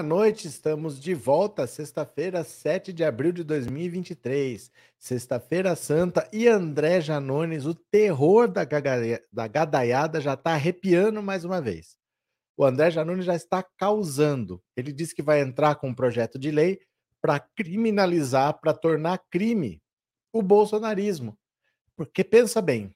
Boa noite, estamos de volta, sexta-feira, 7 de abril de 2023. Sexta-feira Santa e André Janones, o terror da, da gadaiada já está arrepiando mais uma vez. O André Janones já está causando. Ele disse que vai entrar com um projeto de lei para criminalizar, para tornar crime o bolsonarismo. Porque pensa bem,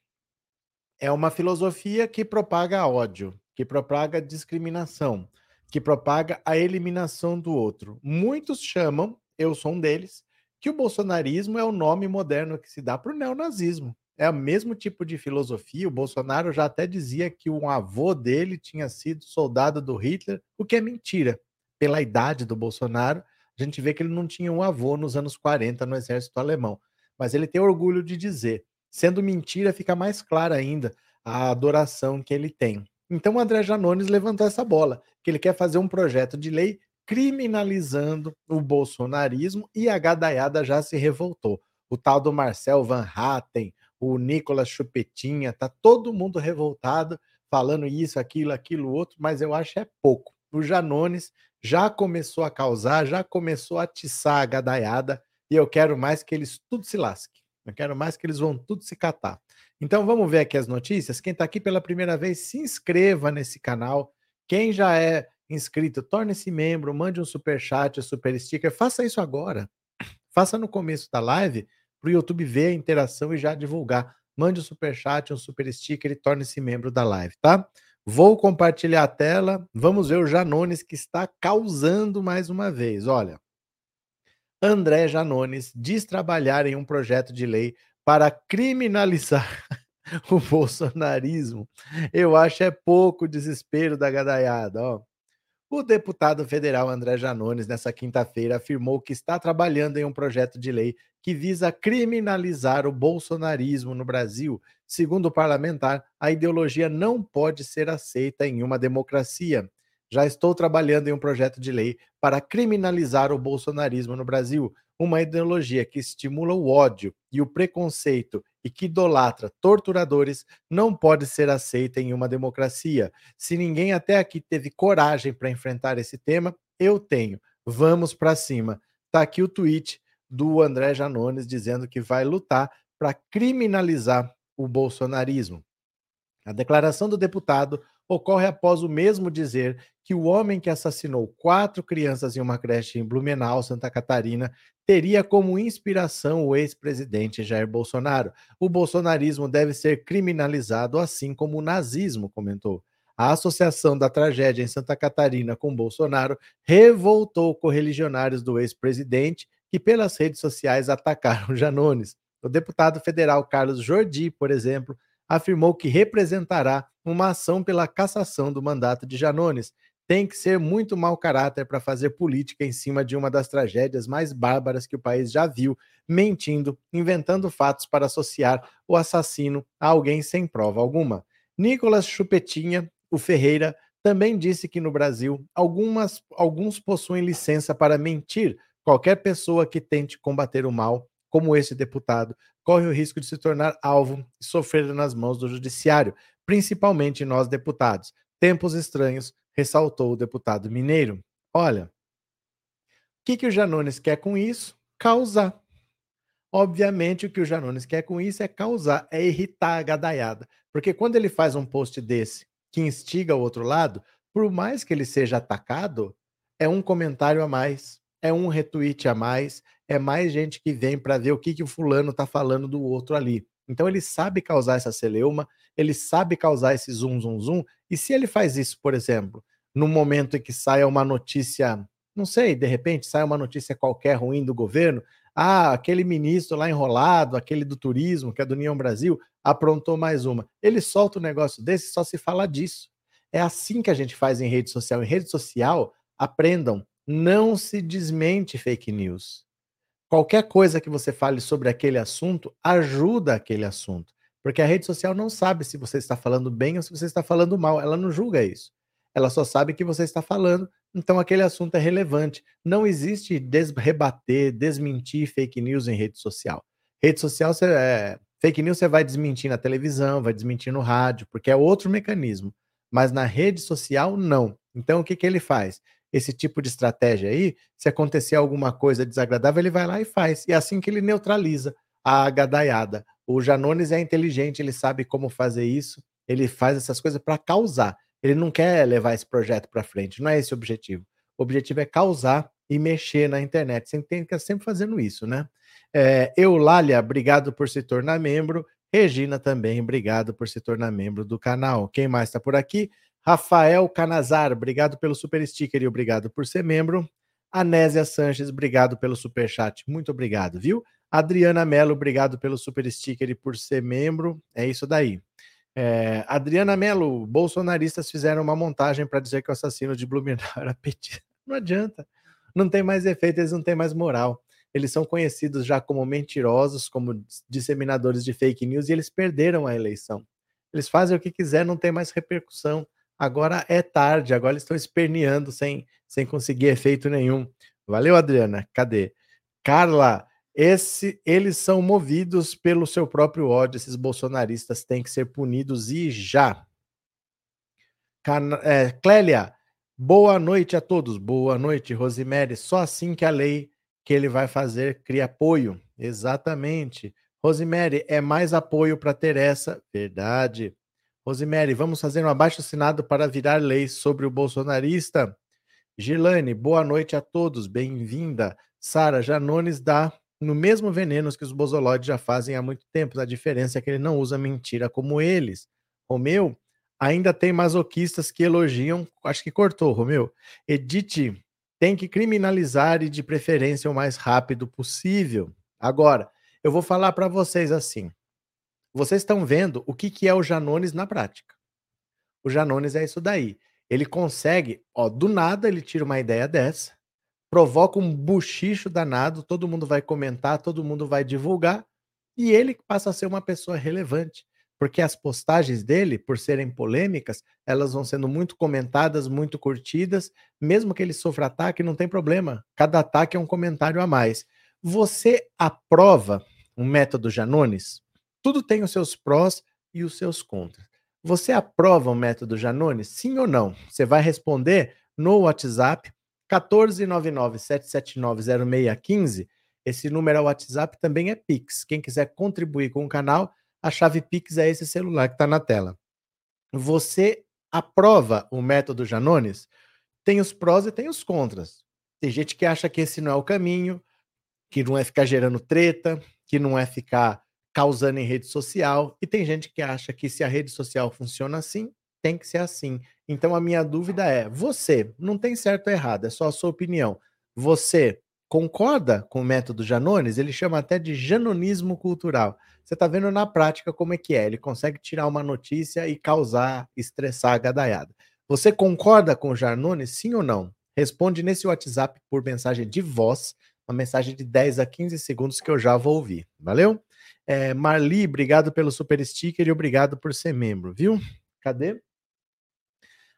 é uma filosofia que propaga ódio, que propaga discriminação que propaga a eliminação do outro. Muitos chamam, eu sou um deles, que o bolsonarismo é o nome moderno que se dá para o neonazismo. É o mesmo tipo de filosofia. O Bolsonaro já até dizia que um avô dele tinha sido soldado do Hitler, o que é mentira. Pela idade do Bolsonaro, a gente vê que ele não tinha um avô nos anos 40 no exército alemão. Mas ele tem orgulho de dizer. Sendo mentira, fica mais clara ainda a adoração que ele tem. Então o André Janones levantou essa bola, que ele quer fazer um projeto de lei criminalizando o bolsonarismo e a gadaiada já se revoltou. O tal do Marcel Van Hatten, o Nicolas Chupetinha, tá todo mundo revoltado, falando isso, aquilo, aquilo, outro, mas eu acho é pouco. O Janones já começou a causar, já começou a atiçar a gadaiada, e eu quero mais que eles tudo se lasquem. Eu quero mais que eles vão tudo se catar. Então vamos ver aqui as notícias. Quem está aqui pela primeira vez, se inscreva nesse canal. Quem já é inscrito, torne-se membro, mande um super chat, um super sticker. Faça isso agora. Faça no começo da live para o YouTube ver a interação e já divulgar. Mande um super chat, um super sticker e torne-se membro da live, tá? Vou compartilhar a tela. Vamos ver o Janones que está causando mais uma vez. Olha, André Janones diz trabalhar em um projeto de lei para criminalizar o bolsonarismo, eu acho é pouco desespero da gadaiada. Ó. O deputado federal André Janones, nessa quinta-feira, afirmou que está trabalhando em um projeto de lei que visa criminalizar o bolsonarismo no Brasil. Segundo o parlamentar, a ideologia não pode ser aceita em uma democracia. Já estou trabalhando em um projeto de lei para criminalizar o bolsonarismo no Brasil uma ideologia que estimula o ódio e o preconceito e que idolatra torturadores não pode ser aceita em uma democracia. Se ninguém até aqui teve coragem para enfrentar esse tema, eu tenho. Vamos para cima. Tá aqui o tweet do André Janones dizendo que vai lutar para criminalizar o bolsonarismo. A declaração do deputado ocorre após o mesmo dizer que o homem que assassinou quatro crianças em uma creche em Blumenau, Santa Catarina, teria como inspiração o ex-presidente Jair Bolsonaro. O bolsonarismo deve ser criminalizado, assim como o nazismo, comentou. A associação da tragédia em Santa Catarina com Bolsonaro revoltou correligionários do ex-presidente que, pelas redes sociais, atacaram Janones. O deputado federal Carlos Jordi, por exemplo, afirmou que representará uma ação pela cassação do mandato de Janones. Tem que ser muito mau caráter para fazer política em cima de uma das tragédias mais bárbaras que o país já viu, mentindo, inventando fatos para associar o assassino a alguém sem prova alguma. Nicolas Chupetinha, o Ferreira, também disse que no Brasil algumas, alguns possuem licença para mentir. Qualquer pessoa que tente combater o mal, como esse deputado, corre o risco de se tornar alvo e sofrer nas mãos do judiciário, principalmente nós deputados. Tempos estranhos, ressaltou o deputado mineiro. Olha, o que, que o Janones quer com isso? Causar. Obviamente, o que o Janones quer com isso é causar, é irritar a gadaiada. Porque quando ele faz um post desse que instiga o outro lado, por mais que ele seja atacado, é um comentário a mais, é um retweet a mais, é mais gente que vem para ver o que, que o fulano está falando do outro ali. Então ele sabe causar essa celeuma, ele sabe causar esse zoom, zoom, zoom. E se ele faz isso, por exemplo, no momento em que saia uma notícia, não sei, de repente sai uma notícia qualquer ruim do governo, ah, aquele ministro lá enrolado, aquele do turismo, que é do União Brasil, aprontou mais uma. Ele solta um negócio desse, só se fala disso. É assim que a gente faz em rede social. Em rede social, aprendam, não se desmente fake news qualquer coisa que você fale sobre aquele assunto ajuda aquele assunto. Porque a rede social não sabe se você está falando bem ou se você está falando mal. Ela não julga isso. Ela só sabe que você está falando, então aquele assunto é relevante. Não existe des rebater, desmentir fake news em rede social. Rede social, você, é, fake news você vai desmentir na televisão, vai desmentir no rádio, porque é outro mecanismo. Mas na rede social, não. Então o que, que ele faz? Esse tipo de estratégia aí, se acontecer alguma coisa desagradável, ele vai lá e faz. E é assim que ele neutraliza a gadaiada. O Janones é inteligente, ele sabe como fazer isso, ele faz essas coisas para causar. Ele não quer levar esse projeto para frente, não é esse o objetivo. O objetivo é causar e mexer na internet. Você tem que estar sempre fazendo isso, né? É, Eulália, obrigado por se tornar membro. Regina também, obrigado por se tornar membro do canal. Quem mais está por aqui? Rafael Canazar, obrigado pelo super sticker e obrigado por ser membro. Anésia Sanches, obrigado pelo super chat. Muito obrigado, viu? Adriana Mello, obrigado pelo super sticker e por ser membro. É isso daí. É, Adriana Mello, bolsonaristas fizeram uma montagem para dizer que o assassino de Blumenau era petista. Não adianta. Não tem mais efeito, eles não têm mais moral eles são conhecidos já como mentirosos, como disseminadores de fake news, e eles perderam a eleição. Eles fazem o que quiser, não tem mais repercussão. Agora é tarde, agora estão esperneando sem, sem conseguir efeito nenhum. Valeu, Adriana. Cadê? Carla, esse, eles são movidos pelo seu próprio ódio. Esses bolsonaristas têm que ser punidos e já. Can, é, Clélia, boa noite a todos. Boa noite, Rosemary. Só assim que a lei que ele vai fazer cria apoio. Exatamente. Rosemary, é mais apoio para ter essa. Verdade. Rosemary, vamos fazer um abaixo assinado para virar lei sobre o bolsonarista. Gilane, boa noite a todos, bem-vinda. Sara, Janones dá no mesmo veneno que os bozoloides já fazem há muito tempo. A diferença é que ele não usa mentira como eles. Romeu, ainda tem masoquistas que elogiam. Acho que cortou, Romeu. Edith, tem que criminalizar e de preferência o mais rápido possível. Agora, eu vou falar para vocês assim. Vocês estão vendo o que, que é o Janones na prática. O Janones é isso daí. Ele consegue, ó, do nada ele tira uma ideia dessa, provoca um buchicho danado, todo mundo vai comentar, todo mundo vai divulgar, e ele passa a ser uma pessoa relevante porque as postagens dele, por serem polêmicas, elas vão sendo muito comentadas, muito curtidas, mesmo que ele sofra ataque, não tem problema. Cada ataque é um comentário a mais. Você aprova o método Janones? Tudo tem os seus prós e os seus contras. Você aprova o método Janones? Sim ou não? Você vai responder no WhatsApp 14997790615. Esse número é WhatsApp, também é Pix. Quem quiser contribuir com o canal, a chave Pix é esse celular que está na tela. Você aprova o método Janones? Tem os prós e tem os contras. Tem gente que acha que esse não é o caminho, que não é ficar gerando treta, que não é ficar causando em rede social, e tem gente que acha que se a rede social funciona assim, tem que ser assim. Então a minha dúvida é: você, não tem certo ou errado, é só a sua opinião. Você concorda com o método Janones? Ele chama até de janonismo cultural. Você está vendo na prática como é que é. Ele consegue tirar uma notícia e causar, estressar a gadaiada. Você concorda com o Jarnone, sim ou não? Responde nesse WhatsApp por mensagem de voz, uma mensagem de 10 a 15 segundos que eu já vou ouvir. Valeu? É, Marli, obrigado pelo super sticker e obrigado por ser membro, viu? Cadê?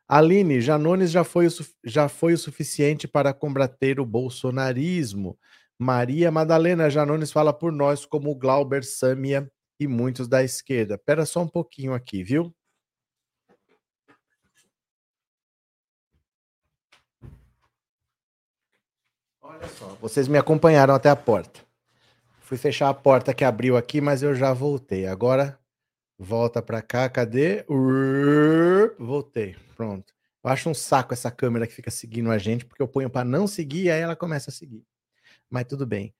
Aline, Janones já foi, o, já foi o suficiente para combater o bolsonarismo. Maria Madalena Janones fala por nós, como Glauber Samia e muitos da esquerda. Pera só um pouquinho aqui, viu? Olha só, vocês me acompanharam até a porta. Fui fechar a porta que abriu aqui, mas eu já voltei. Agora volta para cá, cadê? Voltei, pronto. Eu acho um saco essa câmera que fica seguindo a gente, porque eu ponho para não seguir e aí ela começa a seguir mas tudo bem.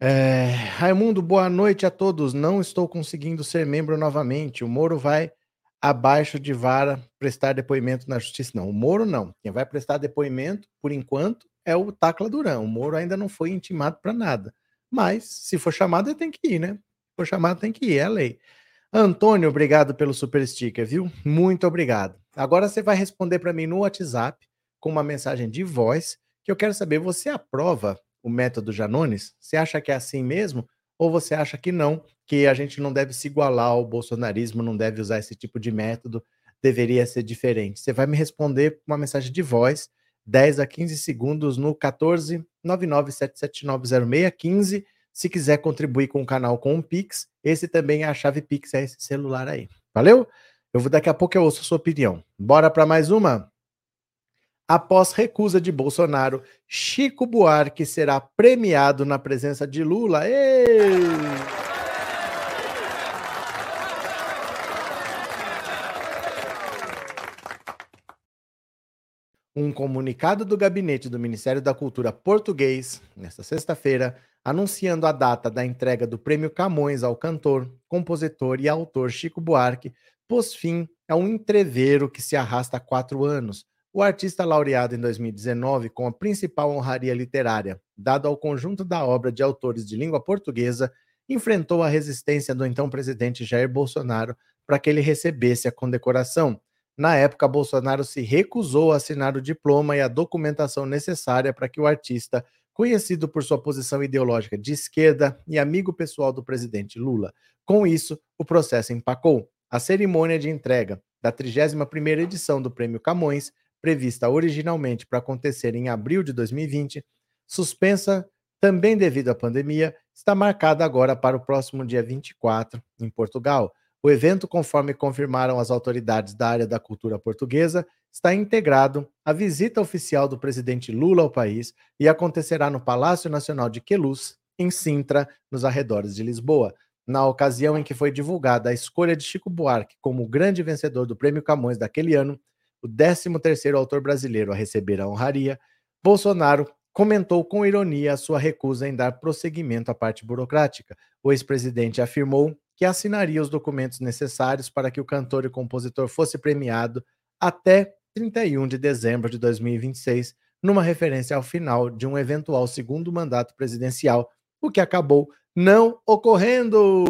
É, Raimundo, boa noite a todos. Não estou conseguindo ser membro novamente. O Moro vai abaixo de vara prestar depoimento na justiça. Não, o Moro não. Quem vai prestar depoimento, por enquanto, é o Tacla Duran. O Moro ainda não foi intimado para nada. Mas, se for chamado, tem que ir, né? Se for chamado, tem que ir, é a lei. Antônio, obrigado pelo super sticker, viu? Muito obrigado. Agora você vai responder para mim no WhatsApp com uma mensagem de voz que eu quero saber, você aprova o método Janones? Você acha que é assim mesmo? Ou você acha que não, que a gente não deve se igualar ao bolsonarismo, não deve usar esse tipo de método, deveria ser diferente? Você vai me responder com uma mensagem de voz, 10 a 15 segundos no 14 997790615. Se quiser contribuir com o canal com um Pix, esse também é a chave Pix, é esse celular aí. Valeu? Eu vou daqui a pouco eu ouço a sua opinião. Bora para mais uma? Após recusa de Bolsonaro, Chico Buarque será premiado na presença de Lula. Ei! Um comunicado do gabinete do Ministério da Cultura português, nesta sexta-feira, anunciando a data da entrega do Prêmio Camões ao cantor, compositor e autor Chico Buarque, pôs fim a um entreveiro que se arrasta há quatro anos. O artista laureado em 2019 com a principal honraria literária, dado ao conjunto da obra de autores de língua portuguesa, enfrentou a resistência do então presidente Jair Bolsonaro para que ele recebesse a condecoração. Na época, Bolsonaro se recusou a assinar o diploma e a documentação necessária para que o artista, conhecido por sua posição ideológica de esquerda e amigo pessoal do presidente Lula, com isso, o processo empacou. A cerimônia de entrega da 31ª edição do Prêmio Camões, prevista originalmente para acontecer em abril de 2020, suspensa também devido à pandemia, está marcada agora para o próximo dia 24, em Portugal. O evento, conforme confirmaram as autoridades da área da cultura portuguesa, está integrado à visita oficial do presidente Lula ao país e acontecerá no Palácio Nacional de Queluz, em Sintra, nos arredores de Lisboa na ocasião em que foi divulgada a escolha de Chico Buarque como o grande vencedor do Prêmio Camões daquele ano, o 13º autor brasileiro a receber a honraria, Bolsonaro comentou com ironia a sua recusa em dar prosseguimento à parte burocrática. O ex-presidente afirmou que assinaria os documentos necessários para que o cantor e compositor fosse premiado até 31 de dezembro de 2026, numa referência ao final de um eventual segundo mandato presidencial, o que acabou não ocorrendo.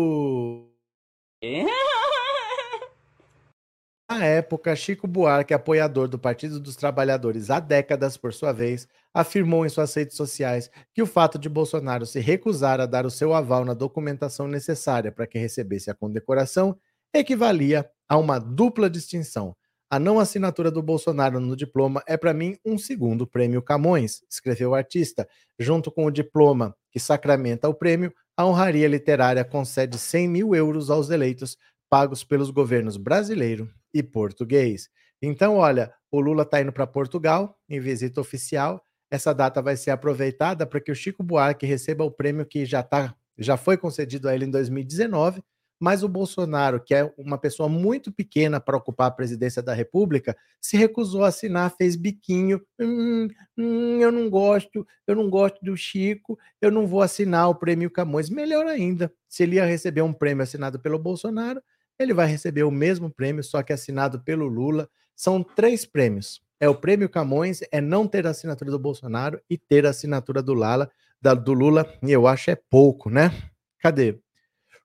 Na época, Chico Buarque, apoiador do Partido dos Trabalhadores há décadas, por sua vez, afirmou em suas redes sociais que o fato de Bolsonaro se recusar a dar o seu aval na documentação necessária para que recebesse a condecoração equivalia a uma dupla distinção, a não assinatura do Bolsonaro no diploma é, para mim, um segundo prêmio Camões, escreveu o artista. Junto com o diploma que sacramenta o prêmio, a honraria literária concede 100 mil euros aos eleitos, pagos pelos governos brasileiro e português. Então, olha, o Lula está indo para Portugal em visita oficial. Essa data vai ser aproveitada para que o Chico Buarque receba o prêmio que já, tá, já foi concedido a ele em 2019 mas o Bolsonaro, que é uma pessoa muito pequena para ocupar a presidência da República, se recusou a assinar, fez biquinho. Hum, hum, eu não gosto, eu não gosto do Chico, eu não vou assinar o prêmio Camões. Melhor ainda, se ele ia receber um prêmio assinado pelo Bolsonaro, ele vai receber o mesmo prêmio, só que assinado pelo Lula. São três prêmios. É o prêmio Camões, é não ter a assinatura do Bolsonaro e ter a assinatura do, Lala, da, do Lula, e eu acho é pouco, né? Cadê?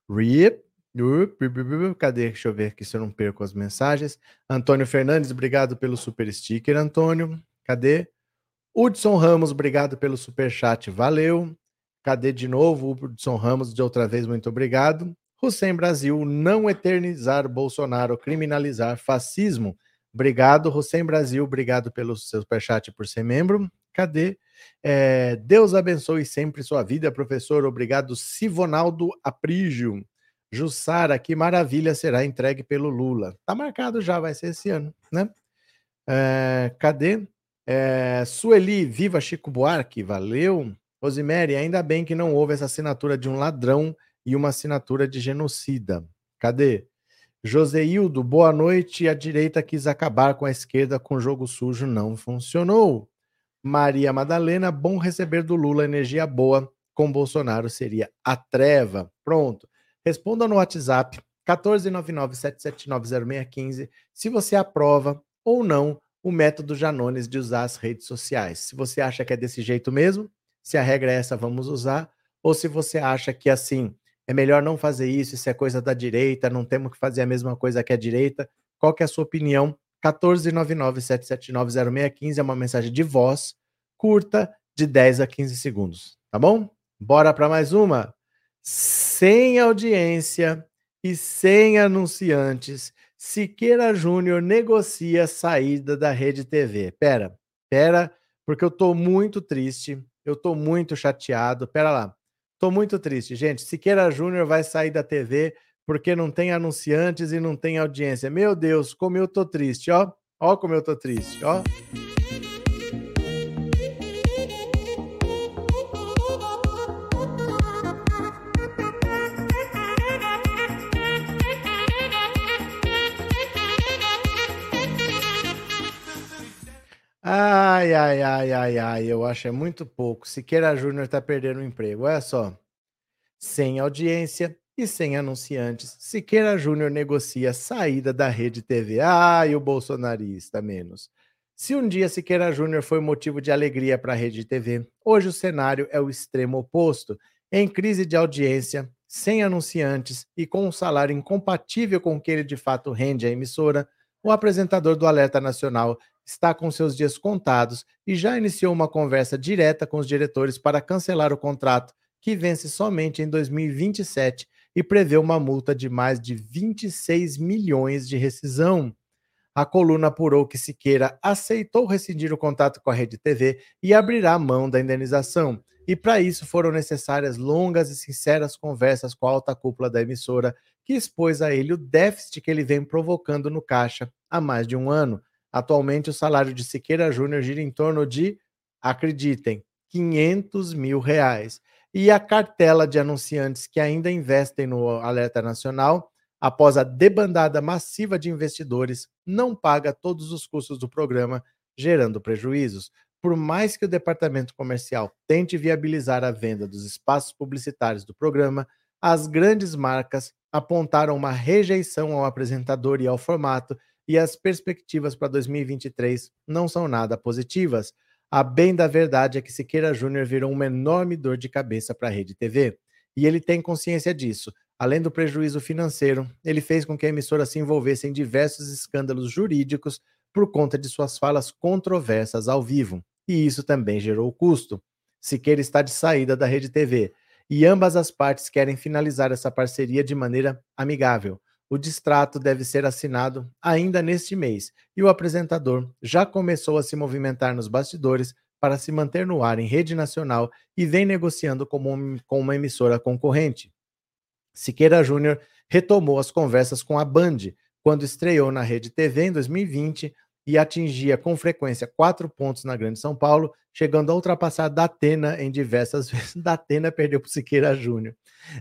Rip, Cadê? Deixa eu ver aqui se eu não perco as mensagens. Antônio Fernandes, obrigado pelo super sticker, Antônio. Cadê? Hudson Ramos, obrigado pelo super chat, valeu. Cadê de novo? Hudson Ramos, de outra vez, muito obrigado. Hussein Brasil, não eternizar Bolsonaro, criminalizar fascismo. Obrigado, Hussein Brasil, obrigado pelo seu superchat por ser membro. Cadê? É, Deus abençoe sempre sua vida, professor. Obrigado, Sivonaldo Aprígio. Jussara, que maravilha será entregue pelo Lula. Tá marcado já, vai ser esse ano, né? É, cadê? É, Sueli, viva Chico Buarque, valeu. Rosemary, ainda bem que não houve essa assinatura de um ladrão e uma assinatura de genocida. Cadê? Joseildo, boa noite. A direita quis acabar com a esquerda com jogo sujo, não funcionou. Maria Madalena, bom receber do Lula energia boa. Com Bolsonaro seria a treva. Pronto. Responda no WhatsApp 14997790615 se você aprova ou não o método Janones de usar as redes sociais. Se você acha que é desse jeito mesmo, se a regra é essa, vamos usar, ou se você acha que assim é melhor não fazer isso, isso é coisa da direita, não temos que fazer a mesma coisa que a direita. Qual que é a sua opinião? 14997790615 é uma mensagem de voz curta de 10 a 15 segundos, tá bom? Bora para mais uma sem audiência e sem anunciantes, Siqueira Júnior negocia saída da Rede TV. Pera, pera, porque eu tô muito triste, eu tô muito chateado. Pera lá, tô muito triste, gente. Siqueira Júnior vai sair da TV porque não tem anunciantes e não tem audiência. Meu Deus, como eu tô triste, ó. Ó como eu tô triste, ó. Ai, ai, ai, ai, ai, eu acho é muito pouco. Siqueira Júnior tá perdendo o emprego. Olha só. Sem audiência e sem anunciantes, Siqueira Júnior negocia saída da rede TV. E o bolsonarista menos. Se um dia Siqueira Júnior foi motivo de alegria para a rede TV, hoje o cenário é o extremo oposto. Em crise de audiência, sem anunciantes e com um salário incompatível com o que ele de fato rende à emissora, o apresentador do Alerta Nacional está com seus dias contados e já iniciou uma conversa direta com os diretores para cancelar o contrato, que vence somente em 2027 e prevê uma multa de mais de 26 milhões de rescisão. A coluna apurou que Siqueira aceitou rescindir o contato com a Rede TV e abrirá mão da indenização. E para isso foram necessárias longas e sinceras conversas com a alta cúpula da emissora, que expôs a ele o déficit que ele vem provocando no caixa há mais de um ano. Atualmente, o salário de Siqueira Júnior gira em torno de, acreditem, 500 mil reais. E a cartela de anunciantes que ainda investem no Alerta Nacional, após a debandada massiva de investidores, não paga todos os custos do programa, gerando prejuízos por mais que o departamento comercial tente viabilizar a venda dos espaços publicitários do programa, as grandes marcas apontaram uma rejeição ao apresentador e ao formato, e as perspectivas para 2023 não são nada positivas. A bem da verdade é que Siqueira Júnior virou uma enorme dor de cabeça para a Rede TV. E ele tem consciência disso. Além do prejuízo financeiro, ele fez com que a emissora se envolvesse em diversos escândalos jurídicos por conta de suas falas controversas ao vivo e isso também gerou custo. Siqueira está de saída da Rede TV e ambas as partes querem finalizar essa parceria de maneira amigável. O distrato deve ser assinado ainda neste mês e o apresentador já começou a se movimentar nos bastidores para se manter no ar em rede nacional e vem negociando com uma emissora concorrente. Siqueira Júnior retomou as conversas com a Band quando estreou na Rede TV em 2020 e atingia com frequência quatro pontos na Grande São Paulo, chegando a ultrapassar Datena em diversas vezes. Datena perdeu para Siqueira Júnior.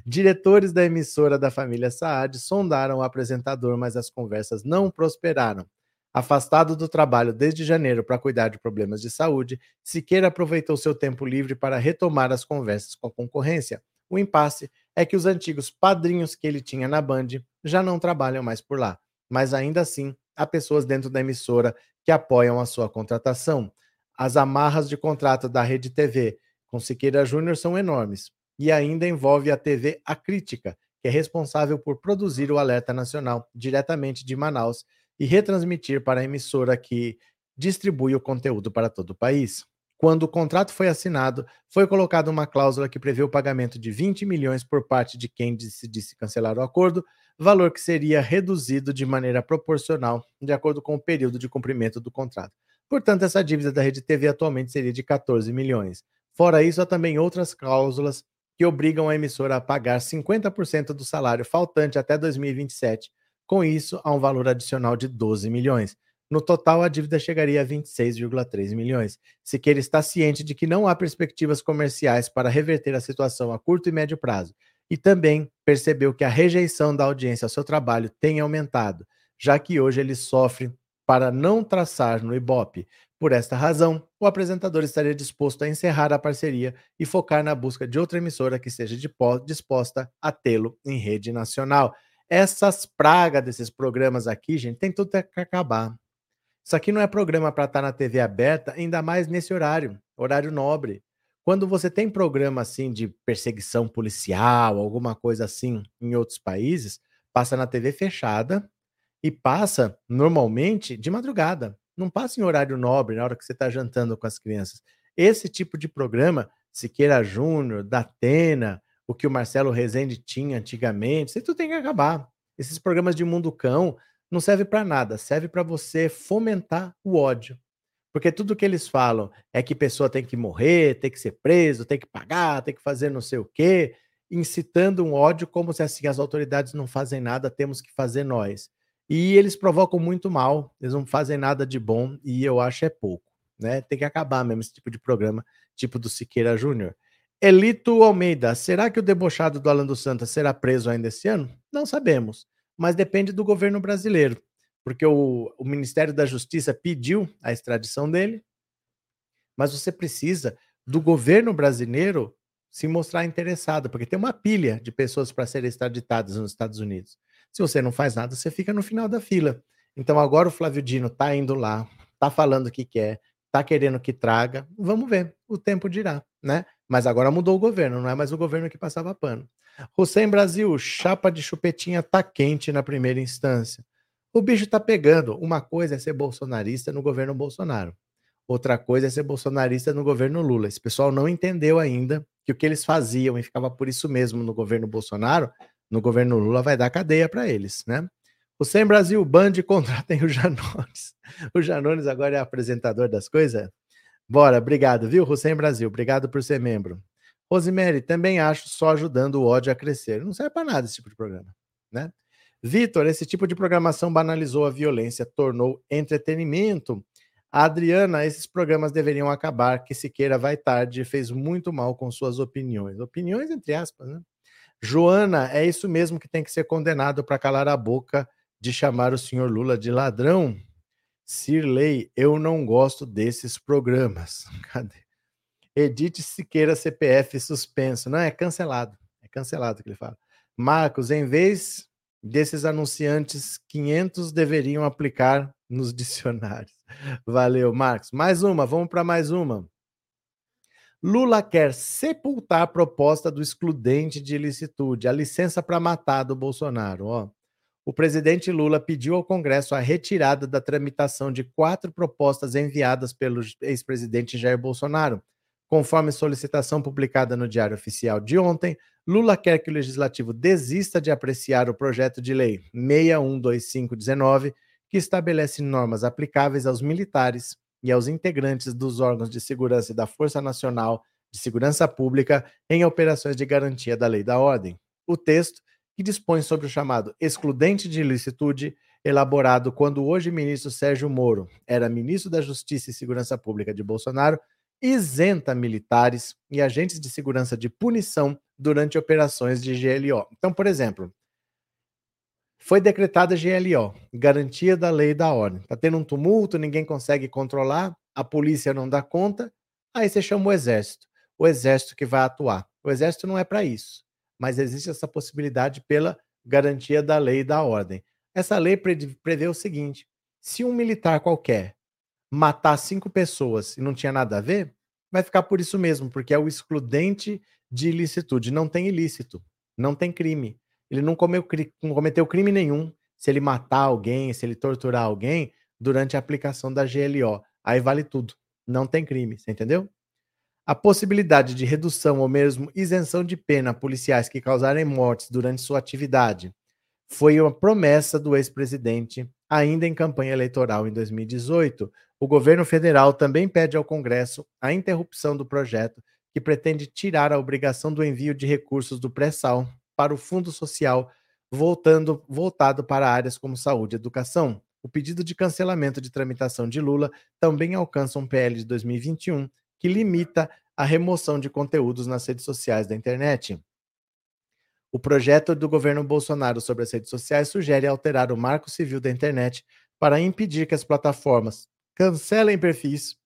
Diretores da emissora da família Saad sondaram o apresentador, mas as conversas não prosperaram. Afastado do trabalho desde janeiro para cuidar de problemas de saúde, Siqueira aproveitou seu tempo livre para retomar as conversas com a concorrência. O impasse é que os antigos padrinhos que ele tinha na Band já não trabalham mais por lá, mas ainda assim há pessoas dentro da emissora que apoiam a sua contratação. As amarras de contrato da Rede TV com Siqueira Júnior são enormes e ainda envolve a TV A Crítica, que é responsável por produzir o Alerta Nacional diretamente de Manaus e retransmitir para a emissora que distribui o conteúdo para todo o país. Quando o contrato foi assinado, foi colocada uma cláusula que prevê o pagamento de 20 milhões por parte de quem decidisse cancelar o acordo, valor que seria reduzido de maneira proporcional de acordo com o período de cumprimento do contrato. Portanto, essa dívida da Rede TV atualmente seria de 14 milhões. Fora isso, há também outras cláusulas que obrigam a emissora a pagar 50% do salário faltante até 2027. Com isso, há um valor adicional de 12 milhões. No total, a dívida chegaria a 26,3 milhões. Siqueira está ciente de que não há perspectivas comerciais para reverter a situação a curto e médio prazo e também percebeu que a rejeição da audiência ao seu trabalho tem aumentado, já que hoje ele sofre para não traçar no Ibope. Por esta razão, o apresentador estaria disposto a encerrar a parceria e focar na busca de outra emissora que esteja disposta a tê-lo em rede nacional. Essas pragas desses programas aqui, gente, tem tudo que acabar. Isso aqui não é programa para estar tá na TV aberta, ainda mais nesse horário, horário nobre. Quando você tem programa assim de perseguição policial, alguma coisa assim em outros países, passa na TV fechada e passa normalmente de madrugada. Não passa em horário nobre, na hora que você está jantando com as crianças. Esse tipo de programa, Siqueira Júnior, Datena, o que o Marcelo Rezende tinha antigamente, isso tudo tem que acabar. Esses programas de mundo cão não serve para nada, serve para você fomentar o ódio. Porque tudo que eles falam é que pessoa tem que morrer, tem que ser preso, tem que pagar, tem que fazer não sei o quê, incitando um ódio como se assim as autoridades não fazem nada, temos que fazer nós. E eles provocam muito mal, eles não fazem nada de bom e eu acho é pouco, né? Tem que acabar mesmo esse tipo de programa, tipo do Siqueira Júnior. Elito Almeida, será que o debochado do Alan dos Santos será preso ainda esse ano? Não sabemos, mas depende do governo brasileiro porque o, o Ministério da Justiça pediu a extradição dele, mas você precisa do governo brasileiro se mostrar interessado, porque tem uma pilha de pessoas para serem extraditadas nos Estados Unidos. Se você não faz nada, você fica no final da fila. Então agora o Flávio Dino está indo lá, está falando o que quer, está querendo que traga. Vamos ver, o tempo dirá, né? Mas agora mudou o governo, não é mais o governo que passava pano. Hussein Brasil, chapa de chupetinha tá quente na primeira instância. O bicho tá pegando. Uma coisa é ser bolsonarista no governo Bolsonaro. Outra coisa é ser bolsonarista no governo Lula. Esse pessoal não entendeu ainda que o que eles faziam e ficava por isso mesmo no governo Bolsonaro, no governo Lula vai dar cadeia para eles, né? O Sem Brasil Band contratem o Janones. O Janones agora é apresentador das coisas? Bora, obrigado, viu, Hussein Brasil? Obrigado por ser membro. Rosemary, também acho só ajudando o ódio a crescer. Não serve para nada esse tipo de programa, né? Vitor, esse tipo de programação banalizou a violência, tornou entretenimento. Adriana, esses programas deveriam acabar, que Siqueira vai tarde, fez muito mal com suas opiniões. Opiniões entre aspas, né? Joana, é isso mesmo que tem que ser condenado para calar a boca de chamar o senhor Lula de ladrão? Sirley, eu não gosto desses programas. Cadê? Edith Siqueira CPF suspenso. Não, é cancelado. É cancelado que ele fala. Marcos, em vez desses anunciantes, 500 deveriam aplicar nos dicionários. Valeu, Marcos. Mais uma, vamos para mais uma. Lula quer sepultar a proposta do excludente de ilicitude, a licença para matar do Bolsonaro. Ó. O presidente Lula pediu ao Congresso a retirada da tramitação de quatro propostas enviadas pelo ex-presidente Jair Bolsonaro. Conforme solicitação publicada no Diário Oficial de ontem, Lula quer que o legislativo desista de apreciar o projeto de lei 612519, que estabelece normas aplicáveis aos militares e aos integrantes dos órgãos de segurança e da Força Nacional de Segurança Pública em operações de garantia da lei da ordem. O texto, que dispõe sobre o chamado excludente de ilicitude, elaborado quando hoje ministro Sérgio Moro era ministro da Justiça e Segurança Pública de Bolsonaro, isenta militares e agentes de segurança de punição durante operações de GLO. Então, por exemplo, foi decretada GLO, garantia da lei e da ordem. Está tendo um tumulto, ninguém consegue controlar, a polícia não dá conta, aí você chama o exército. O exército que vai atuar. O exército não é para isso, mas existe essa possibilidade pela garantia da lei e da ordem. Essa lei prevê o seguinte: se um militar qualquer matar cinco pessoas e não tinha nada a ver, vai ficar por isso mesmo, porque é o excludente de ilicitude. Não tem ilícito, não tem crime. Ele não, comeu, não cometeu crime nenhum se ele matar alguém, se ele torturar alguém durante a aplicação da GLO. Aí vale tudo. Não tem crime, você entendeu? A possibilidade de redução ou mesmo isenção de pena a policiais que causarem mortes durante sua atividade foi uma promessa do ex-presidente ainda em campanha eleitoral em 2018. O governo federal também pede ao Congresso a interrupção do projeto que pretende tirar a obrigação do envio de recursos do pré-sal para o Fundo Social, voltando, voltado para áreas como saúde e educação. O pedido de cancelamento de tramitação de Lula também alcança um PL de 2021 que limita a remoção de conteúdos nas redes sociais da internet. O projeto do governo Bolsonaro sobre as redes sociais sugere alterar o marco civil da internet para impedir que as plataformas cancelem perfis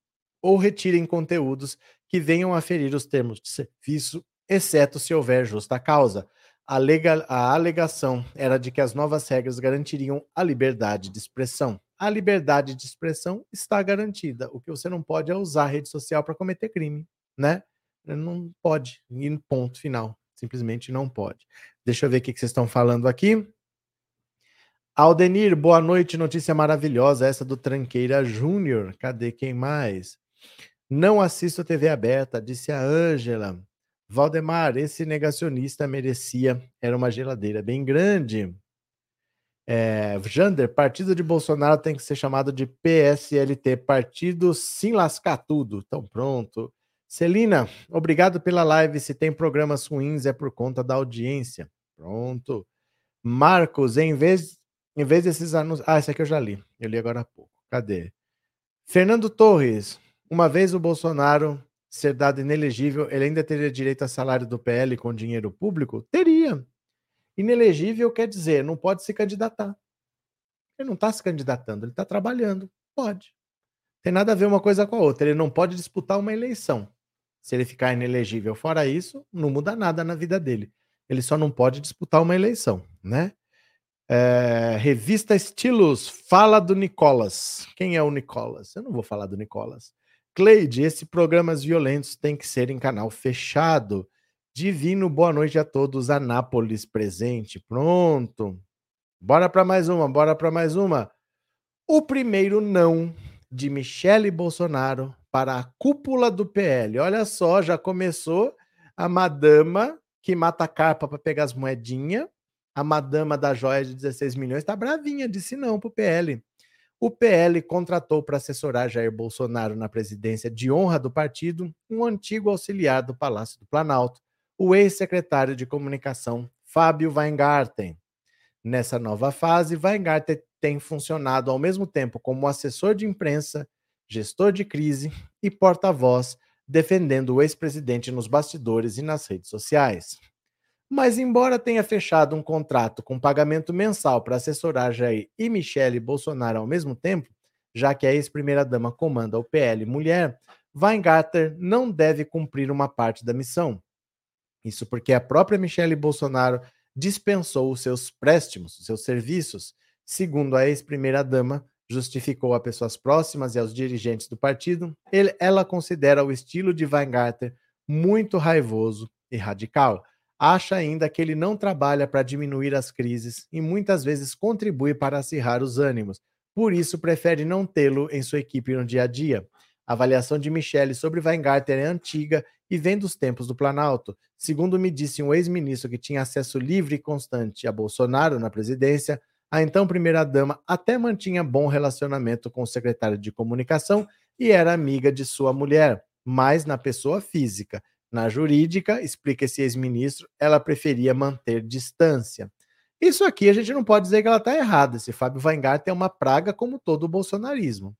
ou retirem conteúdos que venham a ferir os termos de serviço, exceto se houver justa causa. A, legal, a alegação era de que as novas regras garantiriam a liberdade de expressão. A liberdade de expressão está garantida. O que você não pode é usar a rede social para cometer crime, né? Não pode, e ponto final. Simplesmente não pode. Deixa eu ver o que vocês estão falando aqui. Aldenir, boa noite. Notícia maravilhosa essa do Tranqueira Júnior. Cadê quem mais? Não assisto TV aberta, disse a Ângela. Valdemar, esse negacionista merecia, era uma geladeira bem grande. É, Jander, partido de Bolsonaro tem que ser chamado de PSLT, partido sim lascar tudo. Então pronto. Celina, obrigado pela live. Se tem programas ruins é por conta da audiência. Pronto. Marcos, em vez, em vez desses anúncios. Ah, esse aqui eu já li. Eu li agora há pouco. Cadê? Fernando Torres, uma vez o Bolsonaro ser dado inelegível, ele ainda teria direito a salário do PL com dinheiro público? Teria. Inelegível quer dizer, não pode se candidatar. Ele não está se candidatando, ele está trabalhando. Pode. Tem nada a ver uma coisa com a outra. Ele não pode disputar uma eleição se ele ficar inelegível. Fora isso, não muda nada na vida dele. Ele só não pode disputar uma eleição, né? É, revista Estilos, fala do Nicolas. Quem é o Nicolas? Eu não vou falar do Nicolas. Cleide, esse programas violentos tem que ser em canal fechado. Divino, boa noite a todos. Anápolis presente. Pronto. Bora para mais uma, bora para mais uma. O primeiro não de Michele Bolsonaro para a cúpula do PL. Olha só, já começou a madama que mata a carpa para pegar as moedinhas. A madama da joia de 16 milhões está bravinha, disse não para o PL. O PL contratou para assessorar Jair Bolsonaro na presidência de honra do partido um antigo auxiliar do Palácio do Planalto, o ex-secretário de comunicação Fábio Weingarten. Nessa nova fase, Weingarten tem funcionado ao mesmo tempo como assessor de imprensa, gestor de crise e porta-voz, defendendo o ex-presidente nos bastidores e nas redes sociais. Mas, embora tenha fechado um contrato com pagamento mensal para assessorar Jair e Michele Bolsonaro ao mesmo tempo, já que a ex-primeira-dama comanda o PL Mulher, Weingarten não deve cumprir uma parte da missão. Isso porque a própria Michele Bolsonaro dispensou os seus préstimos, os seus serviços, segundo a ex-primeira-dama, justificou a pessoas próximas e aos dirigentes do partido, ele, ela considera o estilo de Weingarten muito raivoso e radical. Acha ainda que ele não trabalha para diminuir as crises e muitas vezes contribui para acirrar os ânimos. Por isso, prefere não tê-lo em sua equipe no dia a dia. A avaliação de Michele sobre Weingarten é antiga e vem dos tempos do Planalto. Segundo me disse um ex-ministro que tinha acesso livre e constante a Bolsonaro na presidência, a então primeira-dama até mantinha bom relacionamento com o secretário de comunicação e era amiga de sua mulher, mas na pessoa física. Na jurídica, explica esse ex-ministro, ela preferia manter distância. Isso aqui a gente não pode dizer que ela está errada. Esse Fábio Weingarten é uma praga como todo o bolsonarismo.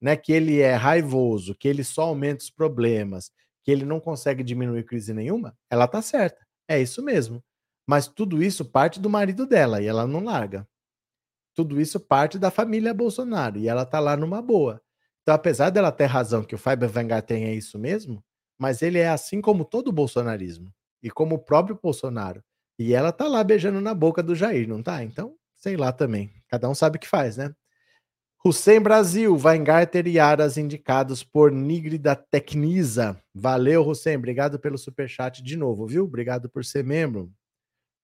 Né? Que ele é raivoso, que ele só aumenta os problemas, que ele não consegue diminuir crise nenhuma, ela está certa. É isso mesmo. Mas tudo isso parte do marido dela e ela não larga tudo isso parte da família Bolsonaro e ela tá lá numa boa. Então, apesar dela ter razão que o Fábio Weingarten é isso mesmo, mas ele é assim como todo o bolsonarismo e como o próprio Bolsonaro. E ela tá lá beijando na boca do Jair, não tá? Então, sei lá também. Cada um sabe o que faz, né? Hussein Brasil, Weingarten e Aras indicados por Nigrida Tecnisa. Valeu, Hussein. Obrigado pelo superchat de novo, viu? Obrigado por ser membro.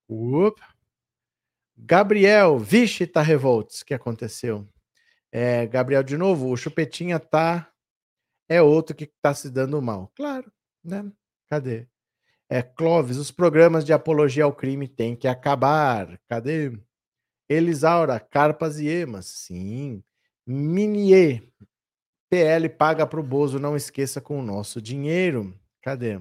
Opa. Gabriel, vixe, tá revoltos. O que aconteceu? É, Gabriel, de novo, o Chupetinha tá. É outro que tá se dando mal. Claro, né? Cadê? É, Clóvis, os programas de apologia ao crime têm que acabar. Cadê? Elisaura, Carpas e Emas. Sim. Minier. PL paga pro Bozo, não esqueça com o nosso dinheiro. Cadê?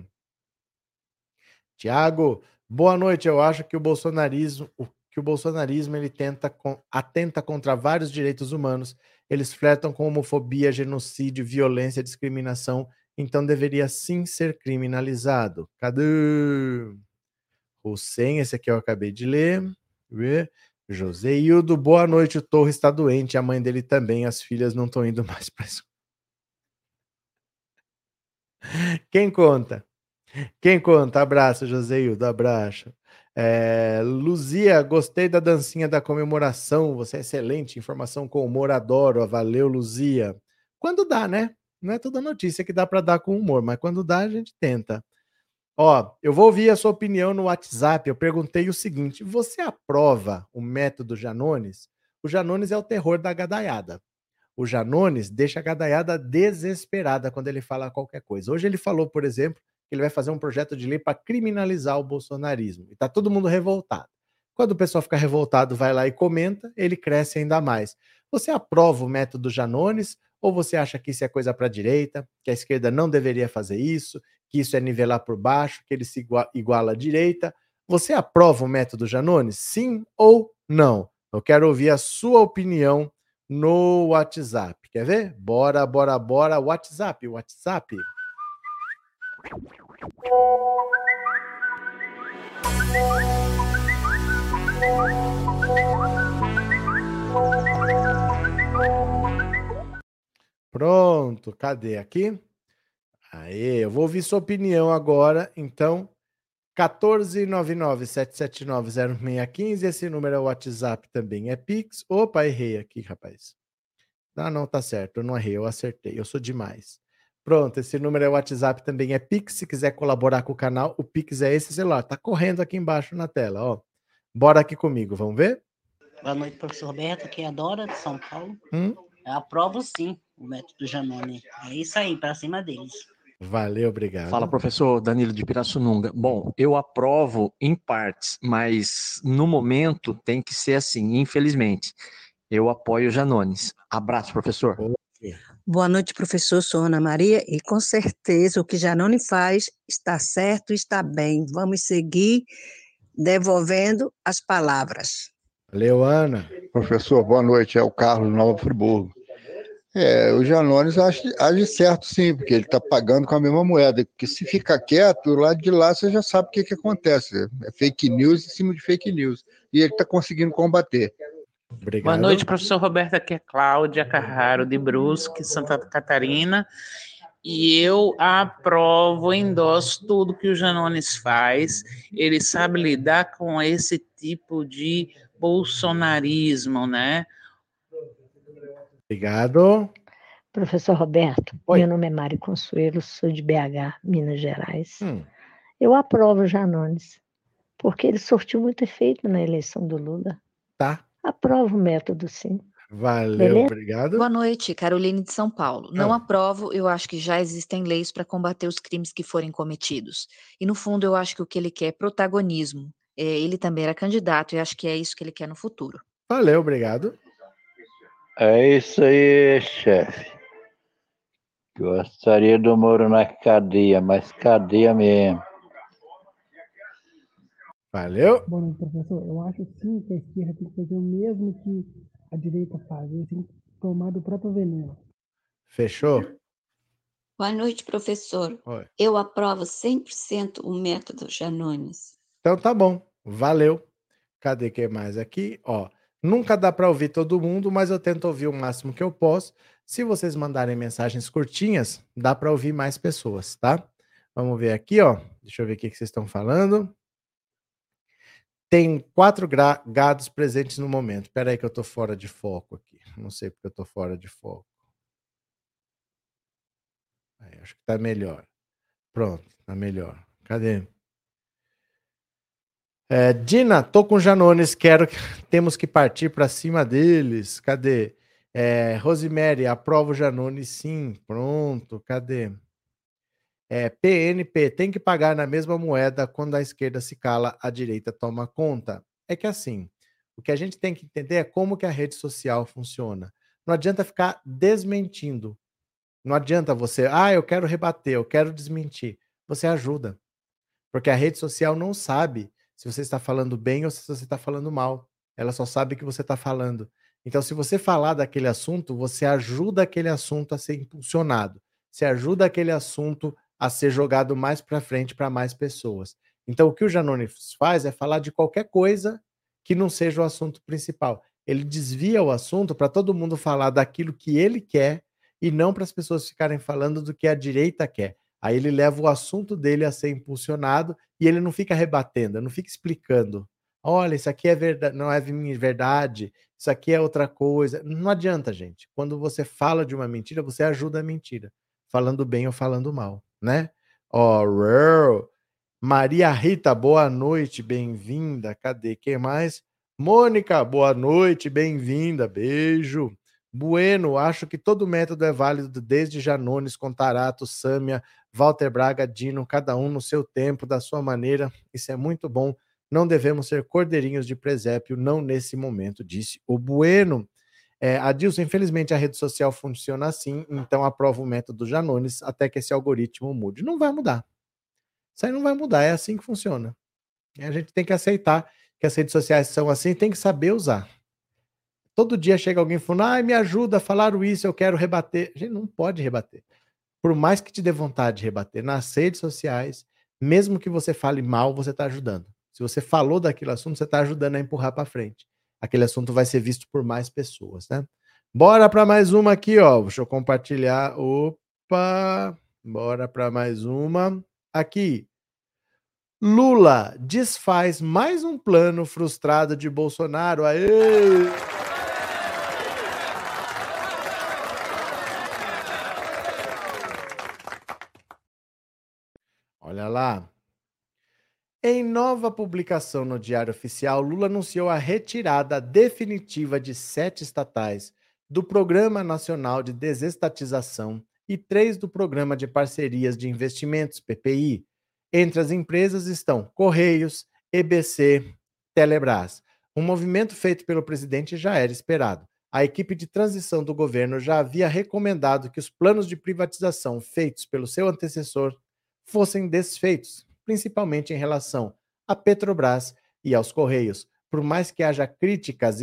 Tiago, boa noite. Eu acho que o bolsonarismo, o que o bolsonarismo ele tenta atenta contra vários direitos humanos. Eles flertam com homofobia, genocídio, violência, discriminação. Então deveria sim ser criminalizado. Cadê? Hussein, esse aqui eu acabei de ler. José Hildo, boa noite. O Torre está doente, a mãe dele também. As filhas não estão indo mais para isso. Quem conta? Quem conta? Abraço, José Hildo, abraço. É, Luzia, gostei da dancinha da comemoração. Você é excelente. Informação com humor, adoro. Valeu, Luzia. Quando dá, né? Não é toda notícia que dá para dar com humor, mas quando dá, a gente tenta. Ó, eu vou ouvir a sua opinião no WhatsApp. Eu perguntei o seguinte: você aprova o método Janones? O Janones é o terror da gadaiada. O Janones deixa a gadaiada desesperada quando ele fala qualquer coisa. Hoje ele falou, por exemplo, que ele vai fazer um projeto de lei para criminalizar o bolsonarismo. E está todo mundo revoltado. Quando o pessoal fica revoltado, vai lá e comenta, ele cresce ainda mais. Você aprova o método Janones ou você acha que isso é coisa para a direita, que a esquerda não deveria fazer isso, que isso é nivelar por baixo, que ele se iguala à direita? Você aprova o método Janones? Sim ou não? Eu quero ouvir a sua opinião no WhatsApp. Quer ver? Bora, bora, bora. WhatsApp, WhatsApp. Pronto, cadê aqui? Aí, eu vou ouvir sua opinião agora, então 14997790615, esse número é WhatsApp também, é Pix. Opa, errei aqui, rapaz. Ah, não, tá certo, eu não errei, eu acertei, eu sou demais. Pronto, esse número é o WhatsApp também, é Pix, se quiser colaborar com o canal, o Pix é esse celular, tá correndo aqui embaixo na tela, ó. Bora aqui comigo, vamos ver? Boa noite, professor Roberto, aqui é a Dora, de São Paulo. Hum? Eu aprovo sim o método Janone. É isso aí, para cima deles. Valeu, obrigado. Fala, professor Danilo de Pirassununga. Bom, eu aprovo em partes, mas no momento tem que ser assim, infelizmente. Eu apoio Janones. Abraço, professor. Boa noite, professor. Sou Ana Maria e com certeza o que Janone faz está certo, está bem. Vamos seguir devolvendo as palavras. Valeu, Ana. Professor, boa noite. É o Carlos Nova Friburgo. É, o Janones age, age certo sim, porque ele está pagando com a mesma moeda. Porque se fica quieto, lá de lá você já sabe o que, que acontece. É fake news em cima de fake news. E ele está conseguindo combater. Obrigado. Boa noite, professor Roberto. Aqui é Cláudia Carraro, de Brusque, Santa Catarina. E eu aprovo, endosso tudo que o Janones faz. Ele sabe lidar com esse tipo de bolsonarismo, né? Obrigado. Professor Roberto, Oi. meu nome é Mário Consuelo, sou de BH, Minas Gerais. Hum. Eu aprovo o Janones, porque ele sortiu muito efeito na eleição do Lula. Tá. Aprovo o método, sim. Valeu, Beleza? obrigado. Boa noite, Caroline de São Paulo. Não ah. aprovo, eu acho que já existem leis para combater os crimes que forem cometidos. E no fundo, eu acho que o que ele quer é protagonismo. É, ele também era candidato e acho que é isso que ele quer no futuro. Valeu, obrigado. É isso aí, chefe. Gostaria do Moro na cadeia, mas cadeia mesmo. Valeu. Bom, professor, eu acho sim que a esquerda tem que fazer o mesmo que a direita faz. Eles têm que tomar do próprio veneno. Fechou? Boa noite, professor. Oi. Eu aprovo 100% o método Janones. Então tá bom. Valeu. Cadê quem mais aqui? Ó, Nunca dá para ouvir todo mundo, mas eu tento ouvir o máximo que eu posso. Se vocês mandarem mensagens curtinhas, dá para ouvir mais pessoas, tá? Vamos ver aqui, ó. Deixa eu ver o que vocês estão falando. Tem quatro gados presentes no momento. Espera aí que eu tô fora de foco aqui. Não sei porque eu tô fora de foco. Aí, acho que tá melhor. Pronto, tá melhor. Cadê? É, Dina, tô com Janones, quero. Temos que partir para cima deles. Cadê? É, Rosemary, aprovo Janones, sim. Pronto, cadê? É, PNP, tem que pagar na mesma moeda quando a esquerda se cala, a direita toma conta. É que assim, o que a gente tem que entender é como que a rede social funciona. Não adianta ficar desmentindo. Não adianta você, ah, eu quero rebater, eu quero desmentir. Você ajuda. Porque a rede social não sabe se você está falando bem ou se você está falando mal. Ela só sabe que você está falando. Então, se você falar daquele assunto, você ajuda aquele assunto a ser impulsionado. Você ajuda aquele assunto a ser jogado mais para frente para mais pessoas. Então, o que o Janone faz é falar de qualquer coisa que não seja o assunto principal. Ele desvia o assunto para todo mundo falar daquilo que ele quer e não para as pessoas ficarem falando do que a direita quer. Aí ele leva o assunto dele a ser impulsionado e ele não fica rebatendo, não fica explicando. Olha, isso aqui é verdade, não é verdade, isso aqui é outra coisa. Não adianta, gente. Quando você fala de uma mentira, você ajuda a mentira, falando bem ou falando mal, né? Ó, oh, Maria Rita, boa noite, bem-vinda. Cadê quem mais? Mônica, boa noite, bem-vinda. Beijo. Bueno, acho que todo método é válido, desde Janones, Contarato, Sâmia, Walter Braga, Dino, cada um no seu tempo, da sua maneira. Isso é muito bom. Não devemos ser cordeirinhos de presépio, não nesse momento, disse o Bueno. É, Adilson, infelizmente a rede social funciona assim, então aprova o método Janones até que esse algoritmo mude. Não vai mudar. Isso aí não vai mudar, é assim que funciona. A gente tem que aceitar que as redes sociais são assim, tem que saber usar. Todo dia chega alguém falando, ah, me ajuda, falaram isso, eu quero rebater. A gente não pode rebater por mais que te dê vontade de rebater nas redes sociais, mesmo que você fale mal, você está ajudando. Se você falou daquele assunto, você está ajudando a empurrar para frente. Aquele assunto vai ser visto por mais pessoas, né? Bora para mais uma aqui, ó. Deixa eu compartilhar. Opa! Bora para mais uma. Aqui. Lula desfaz mais um plano frustrado de Bolsonaro. Aê! Olha lá. Em nova publicação no Diário Oficial, Lula anunciou a retirada definitiva de sete estatais do Programa Nacional de Desestatização e três do Programa de Parcerias de Investimentos, PPI. Entre as empresas estão Correios, EBC, Telebrás. Um movimento feito pelo presidente já era esperado. A equipe de transição do governo já havia recomendado que os planos de privatização feitos pelo seu antecessor fossem desfeitos, principalmente em relação à Petrobras e aos Correios. Por mais que haja críticas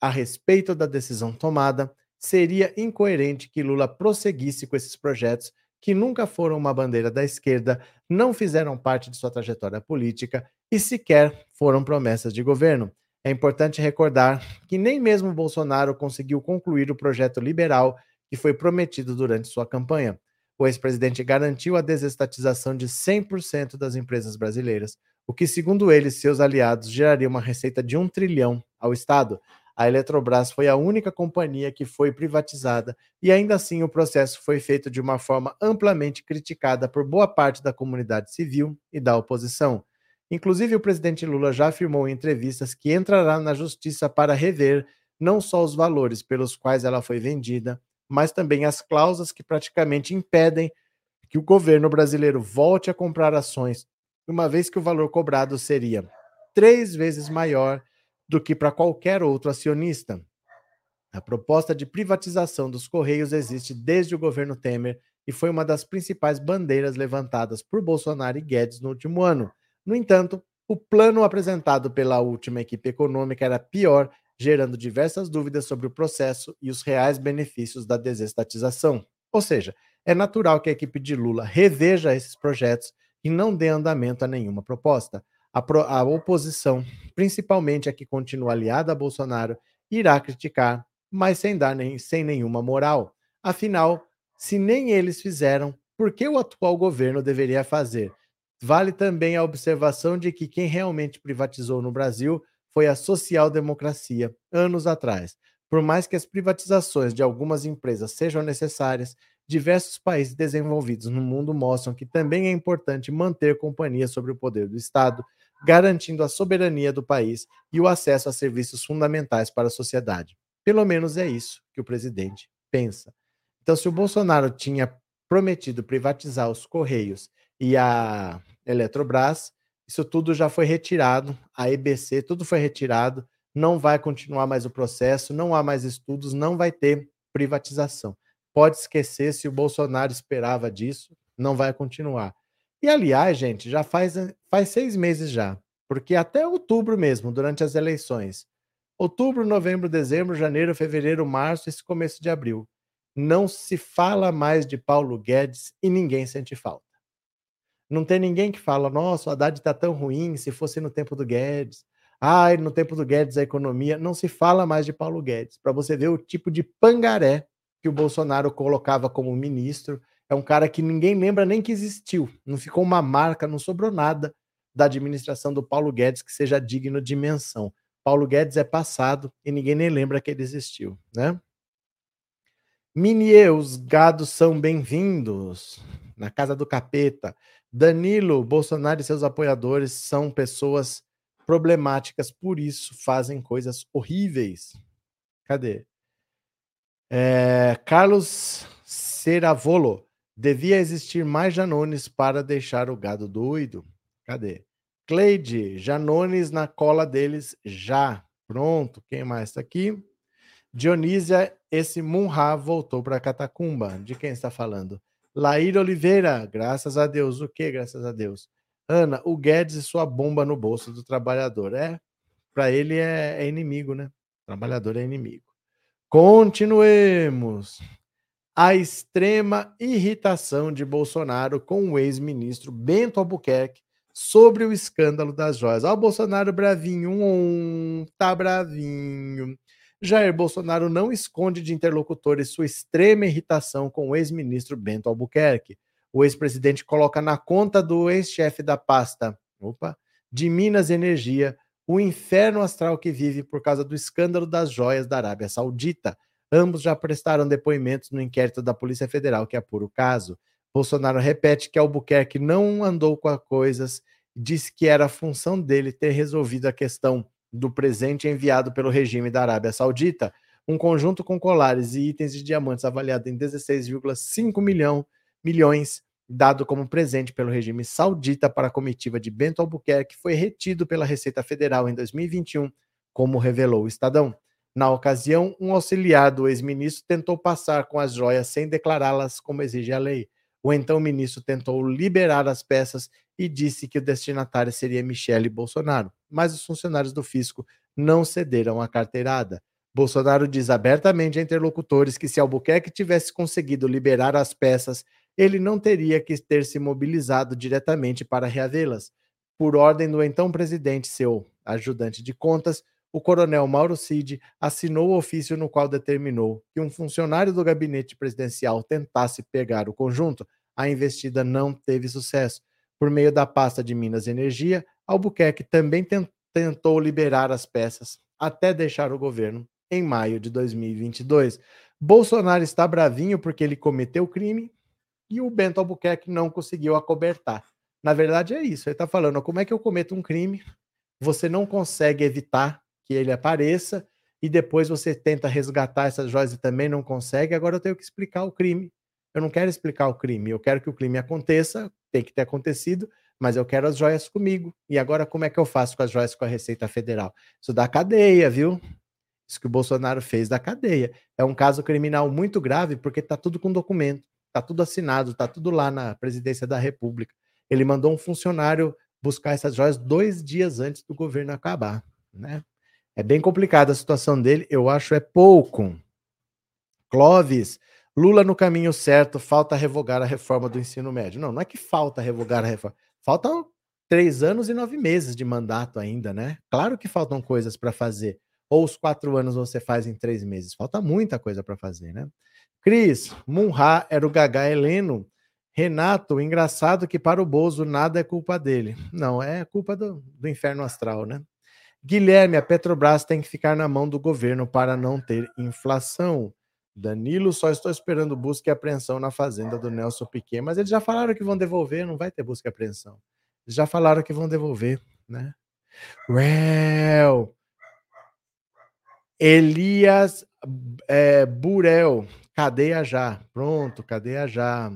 a respeito da decisão tomada, seria incoerente que Lula prosseguisse com esses projetos que nunca foram uma bandeira da esquerda, não fizeram parte de sua trajetória política e sequer foram promessas de governo. É importante recordar que nem mesmo Bolsonaro conseguiu concluir o projeto liberal que foi prometido durante sua campanha. O ex-presidente garantiu a desestatização de 100% das empresas brasileiras, o que, segundo ele e seus aliados, geraria uma receita de um trilhão ao Estado a Eletrobras foi a única companhia que foi privatizada e ainda assim o processo foi feito de uma forma amplamente criticada por boa parte da comunidade civil e da oposição. Inclusive, o presidente Lula já afirmou em entrevistas que entrará na justiça para rever não só os valores pelos quais ela foi vendida, mas também as cláusulas que praticamente impedem que o governo brasileiro volte a comprar ações, uma vez que o valor cobrado seria três vezes maior do que para qualquer outro acionista. A proposta de privatização dos Correios existe desde o governo Temer e foi uma das principais bandeiras levantadas por Bolsonaro e Guedes no último ano. No entanto, o plano apresentado pela última equipe econômica era pior, gerando diversas dúvidas sobre o processo e os reais benefícios da desestatização. Ou seja, é natural que a equipe de Lula reveja esses projetos e não dê andamento a nenhuma proposta a, pro, a oposição, principalmente a que continua aliada a Bolsonaro, irá criticar, mas sem dar nem, sem nenhuma moral. Afinal, se nem eles fizeram, por que o atual governo deveria fazer? Vale também a observação de que quem realmente privatizou no Brasil foi a social-democracia, anos atrás. Por mais que as privatizações de algumas empresas sejam necessárias, diversos países desenvolvidos no mundo mostram que também é importante manter companhia sobre o poder do Estado, garantindo a soberania do país e o acesso a serviços fundamentais para a sociedade. Pelo menos é isso que o presidente pensa. Então, se o Bolsonaro tinha prometido privatizar os Correios e a Eletrobras, isso tudo já foi retirado, a EBC, tudo foi retirado, não vai continuar mais o processo, não há mais estudos, não vai ter privatização. Pode esquecer se o Bolsonaro esperava disso, não vai continuar. E aliás, gente, já faz, faz seis meses já, porque até outubro mesmo, durante as eleições, outubro, novembro, dezembro, janeiro, fevereiro, março, esse começo de abril, não se fala mais de Paulo Guedes e ninguém sente falta. Não tem ninguém que fala, nossa, o Haddad está tão ruim, se fosse no tempo do Guedes. Ai, no tempo do Guedes a economia. Não se fala mais de Paulo Guedes, para você ver o tipo de pangaré que o Bolsonaro colocava como ministro é um cara que ninguém lembra nem que existiu. Não ficou uma marca, não sobrou nada da administração do Paulo Guedes que seja digno de menção. Paulo Guedes é passado e ninguém nem lembra que ele existiu, né? Minie, os gados são bem-vindos na casa do capeta. Danilo, Bolsonaro e seus apoiadores são pessoas problemáticas, por isso fazem coisas horríveis. Cadê? É, Carlos Seravolo, Devia existir mais Janones para deixar o gado doido. Cadê? Cleide, Janones na cola deles já. Pronto, quem mais está aqui? Dionísia, esse Munha voltou para Catacumba. De quem está falando? Laíra Oliveira, graças a Deus. O que, graças a Deus? Ana, o Guedes e sua bomba no bolso do trabalhador. É, para ele é, é inimigo, né? O trabalhador é inimigo. Continuemos a extrema irritação de Bolsonaro com o ex-ministro Bento Albuquerque sobre o escândalo das joias. Ó, o Bolsonaro bravinho, um, tá bravinho. Jair Bolsonaro não esconde de interlocutores sua extrema irritação com o ex-ministro Bento Albuquerque. O ex-presidente coloca na conta do ex-chefe da pasta opa, de Minas Energia o inferno astral que vive por causa do escândalo das joias da Arábia Saudita. Ambos já prestaram depoimentos no inquérito da Polícia Federal que apura o caso. Bolsonaro repete que Albuquerque não andou com as coisas disse que era função dele ter resolvido a questão do presente enviado pelo regime da Arábia Saudita, um conjunto com colares e itens de diamantes avaliado em 16,5 milhão, milhões, dado como presente pelo regime saudita para a comitiva de Bento Albuquerque, foi retido pela Receita Federal em 2021, como revelou o Estadão. Na ocasião, um auxiliar do ex-ministro tentou passar com as joias sem declará-las como exige a lei. O então ministro tentou liberar as peças e disse que o destinatário seria Michele Bolsonaro, mas os funcionários do fisco não cederam à carteirada. Bolsonaro diz abertamente a interlocutores que se Albuquerque tivesse conseguido liberar as peças, ele não teria que ter se mobilizado diretamente para reavê-las. Por ordem do então presidente, seu ajudante de contas, o coronel Mauro Cid assinou o ofício no qual determinou que um funcionário do gabinete presidencial tentasse pegar o conjunto. A investida não teve sucesso. Por meio da pasta de Minas e Energia, Albuquerque também tentou liberar as peças até deixar o governo em maio de 2022. Bolsonaro está bravinho porque ele cometeu crime e o Bento Albuquerque não conseguiu acobertar. Na verdade é isso, ele está falando, como é que eu cometo um crime, você não consegue evitar que ele apareça e depois você tenta resgatar essas joias e também não consegue, agora eu tenho que explicar o crime. Eu não quero explicar o crime, eu quero que o crime aconteça, tem que ter acontecido, mas eu quero as joias comigo. E agora como é que eu faço com as joias com a Receita Federal? Isso dá cadeia, viu? Isso que o Bolsonaro fez da cadeia. É um caso criminal muito grave porque está tudo com documento, está tudo assinado, está tudo lá na presidência da República. Ele mandou um funcionário buscar essas joias dois dias antes do governo acabar, né? É bem complicada a situação dele, eu acho é pouco. Clóvis, Lula no caminho certo, falta revogar a reforma do ensino médio. Não, não é que falta revogar a reforma. Faltam três anos e nove meses de mandato ainda, né? Claro que faltam coisas para fazer. Ou os quatro anos você faz em três meses. Falta muita coisa para fazer, né? Cris, Munha era o Gagá Heleno. Renato, engraçado que para o Bozo nada é culpa dele. Não, é culpa do, do inferno astral, né? Guilherme, a Petrobras tem que ficar na mão do governo para não ter inflação. Danilo, só estou esperando busca e apreensão na fazenda do Nelson Piquet, mas eles já falaram que vão devolver, não vai ter busca e apreensão. Eles já falaram que vão devolver, né? Well, Elias é, Burel, cadeia já. Pronto, cadeia já.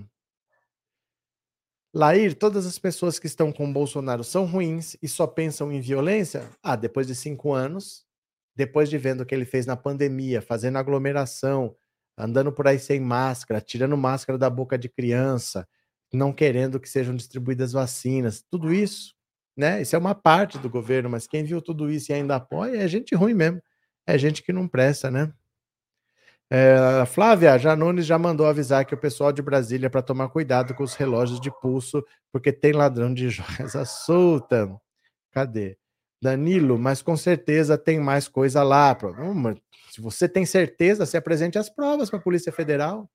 Lair, todas as pessoas que estão com Bolsonaro são ruins e só pensam em violência? Ah, depois de cinco anos, depois de vendo o que ele fez na pandemia, fazendo aglomeração, andando por aí sem máscara, tirando máscara da boca de criança, não querendo que sejam distribuídas vacinas, tudo isso, né? Isso é uma parte do governo, mas quem viu tudo isso e ainda apoia é gente ruim mesmo, é gente que não presta, né? É, Flávia, Janones já mandou avisar que o pessoal de Brasília para tomar cuidado com os relógios de pulso, porque tem ladrão de joias à solta. Cadê? Danilo, mas com certeza tem mais coisa lá. Se você tem certeza, se apresente as provas para a Polícia Federal.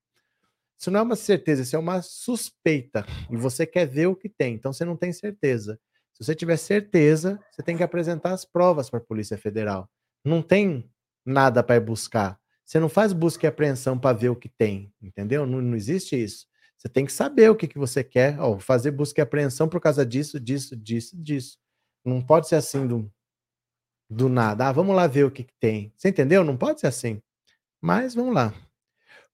Isso não é uma certeza, isso é uma suspeita. E você quer ver o que tem, então você não tem certeza. Se você tiver certeza, você tem que apresentar as provas para a Polícia Federal. Não tem nada para ir buscar. Você não faz busca e apreensão para ver o que tem, entendeu? Não, não existe isso. Você tem que saber o que, que você quer. Ó, fazer busca e apreensão por causa disso, disso, disso, disso. Não pode ser assim do, do nada. Ah, vamos lá ver o que, que tem. Você entendeu? Não pode ser assim. Mas vamos lá.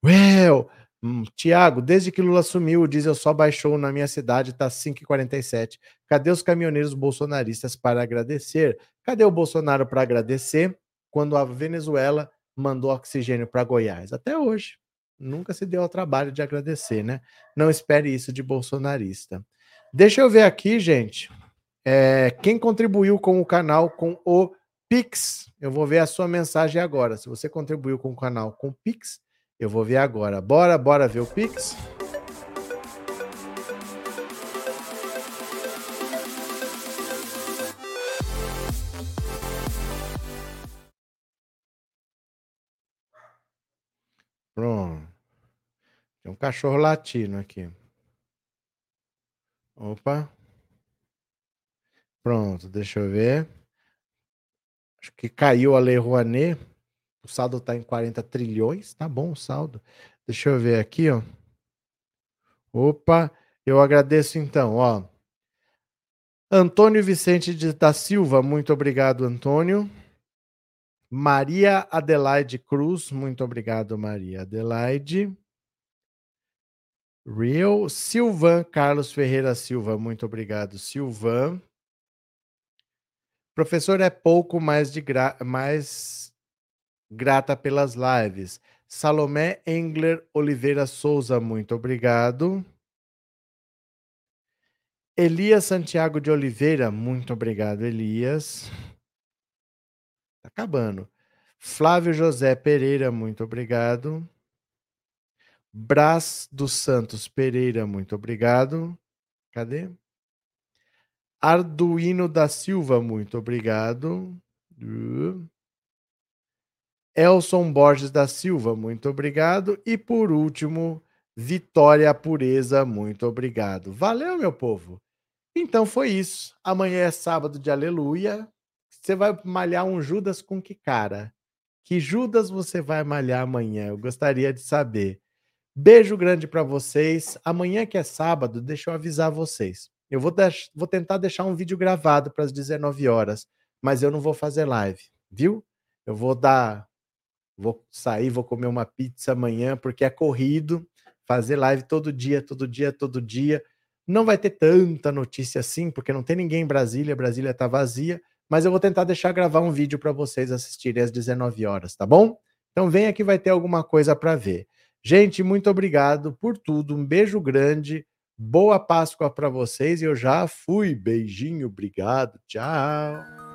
Well, hum, Tiago, desde que Lula assumiu, o diesel só baixou na minha cidade, tá 5,47. Cadê os caminhoneiros bolsonaristas para agradecer? Cadê o Bolsonaro para agradecer quando a Venezuela mandou oxigênio para Goiás? Até hoje. Nunca se deu ao trabalho de agradecer, né? Não espere isso de bolsonarista. Deixa eu ver aqui, gente. É, quem contribuiu com o canal com o Pix, eu vou ver a sua mensagem agora. Se você contribuiu com o canal com Pix, eu vou ver agora. Bora, bora ver o Pix? Pronto. Tem um cachorro latino aqui. Opa. Pronto, deixa eu ver. Acho que caiu a Lei Rouanet. O saldo está em 40 trilhões. Tá bom o saldo. Deixa eu ver aqui, ó. Opa, eu agradeço então, ó. Antônio Vicente da Silva, muito obrigado, Antônio. Maria Adelaide Cruz, muito obrigado, Maria Adelaide. Real Silvan Carlos Ferreira Silva, muito obrigado, Silvan. Professor é pouco mais de gra mais grata pelas lives. Salomé Engler Oliveira Souza, muito obrigado. Elias Santiago de Oliveira, muito obrigado, Elias. Tá acabando. Flávio José Pereira, muito obrigado. Brás dos Santos Pereira, muito obrigado. Cadê? Arduino da Silva, muito obrigado. Elson Borges da Silva, muito obrigado. E por último, Vitória Pureza, muito obrigado. Valeu, meu povo. Então foi isso. Amanhã é sábado de aleluia. Você vai malhar um Judas com que cara? Que Judas você vai malhar amanhã? Eu gostaria de saber. Beijo grande para vocês. Amanhã que é sábado, deixa eu avisar vocês. Eu vou, vou tentar deixar um vídeo gravado para as 19 horas, mas eu não vou fazer live, viu? Eu vou dar. Vou sair, vou comer uma pizza amanhã, porque é corrido. Fazer live todo dia, todo dia, todo dia. Não vai ter tanta notícia assim, porque não tem ninguém em Brasília, Brasília está vazia, mas eu vou tentar deixar gravar um vídeo para vocês assistirem às 19 horas, tá bom? Então venha que vai ter alguma coisa para ver. Gente, muito obrigado por tudo. Um beijo grande. Boa Páscoa para vocês. Eu já fui. Beijinho, obrigado. Tchau.